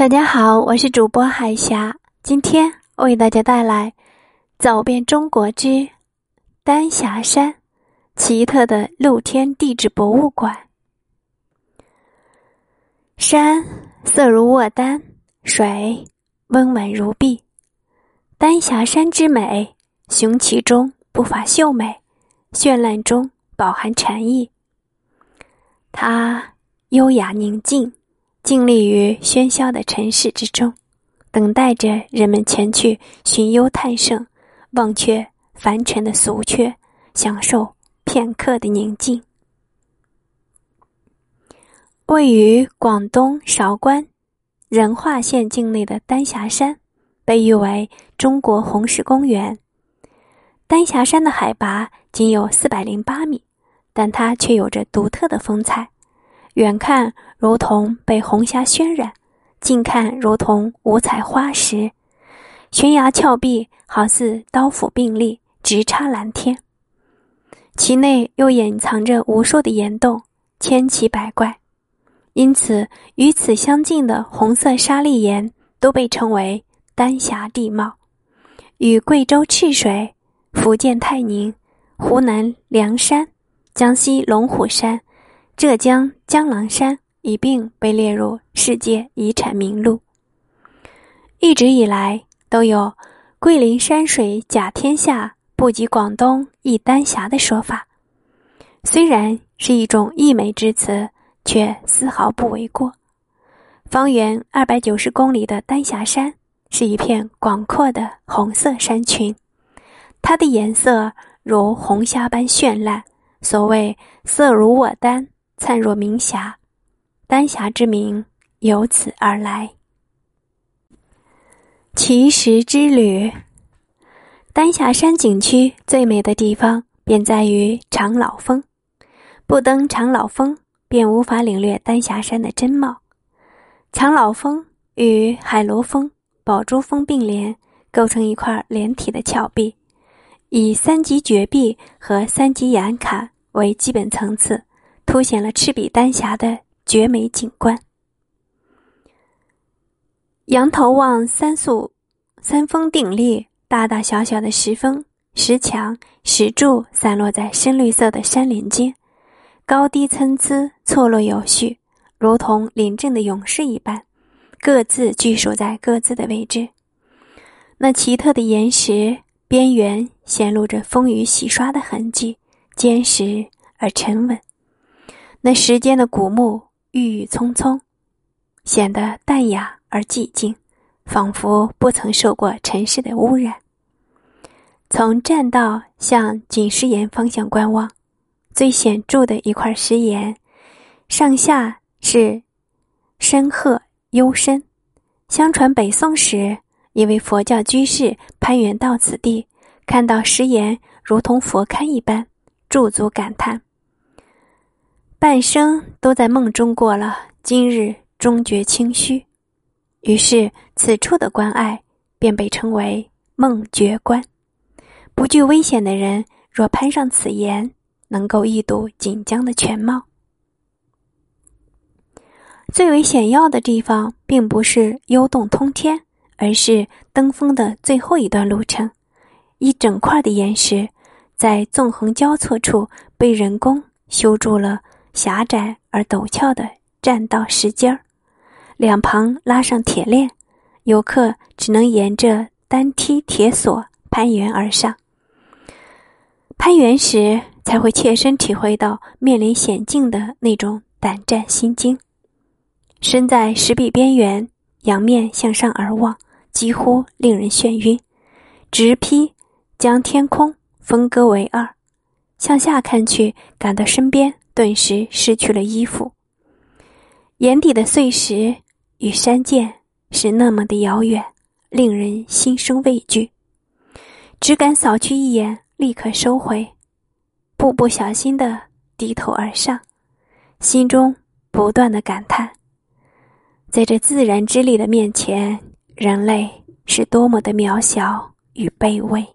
大家好，我是主播海霞，今天为大家带来《走遍中国之丹霞山》奇特的露天地质博物馆。山色如卧丹，水温婉如碧。丹霞山之美，雄奇中不乏秀美，绚烂中饱含禅意。它优雅宁静。静立于喧嚣的城市之中，等待着人们前去寻幽探胜，忘却凡尘的俗却，享受片刻的宁静。位于广东韶关仁化县境内的丹霞山，被誉为中国红石公园。丹霞山的海拔仅有四百零八米，但它却有着独特的风采。远看如同被红霞渲染，近看如同五彩花石，悬崖峭壁好似刀斧并立，直插蓝天。其内又隐藏着无数的岩洞，千奇百怪，因此与此相近的红色砂砾岩都被称为丹霞地貌。与贵州赤水、福建泰宁、湖南凉山、江西龙虎山。浙江江郎山一并被列入世界遗产名录。一直以来都有“桂林山水甲天下，不及广东一丹霞”的说法，虽然是一种溢美之词，却丝毫不为过。方圆二百九十公里的丹霞山是一片广阔的红色山群，它的颜色如红霞般绚烂，所谓“色如卧丹”。灿若明霞，丹霞之名由此而来。奇石之旅，丹霞山景区最美的地方便在于长老峰。不登长老峰，便无法领略丹霞山的真貌。长老峰与海螺峰、宝珠峰并联，构成一块连体的峭壁，以三级绝壁和三级岩坎为基本层次。凸显了赤壁丹霞的绝美景观。仰头望三宿，三峰鼎立，大大小小的石峰、石墙、石柱散落在深绿色的山林间，高低参差，错落有序，如同临阵的勇士一般，各自居守在各自的位置。那奇特的岩石边缘显露着风雨洗刷的痕迹，坚实而沉稳。那时间的古木郁郁葱葱，显得淡雅而寂静，仿佛不曾受过尘世的污染。从栈道向景石岩方向观望，最显著的一块石岩，上下是深壑幽深。相传北宋时，一位佛教居士攀援到此地，看到石岩如同佛龛一般，驻足感叹。半生都在梦中过了，今日终觉清虚。于是此处的关隘便被称为梦觉关。不惧危险的人，若攀上此岩，能够一睹锦江的全貌。最为险要的地方，并不是幽洞通天，而是登峰的最后一段路程。一整块的岩石，在纵横交错处被人工修筑了。狭窄而陡峭的栈道石阶儿，两旁拉上铁链，游客只能沿着单梯铁索攀援而上。攀援时才会切身体会到面临险境的那种胆战心惊。身在石壁边缘，仰面向上而望，几乎令人眩晕。直劈将天空分割为二，向下看去，感到身边。顿时失去了依附，眼底的碎石与山涧是那么的遥远，令人心生畏惧，只敢扫去一眼，立刻收回，步步小心的低头而上，心中不断的感叹，在这自然之力的面前，人类是多么的渺小与卑微。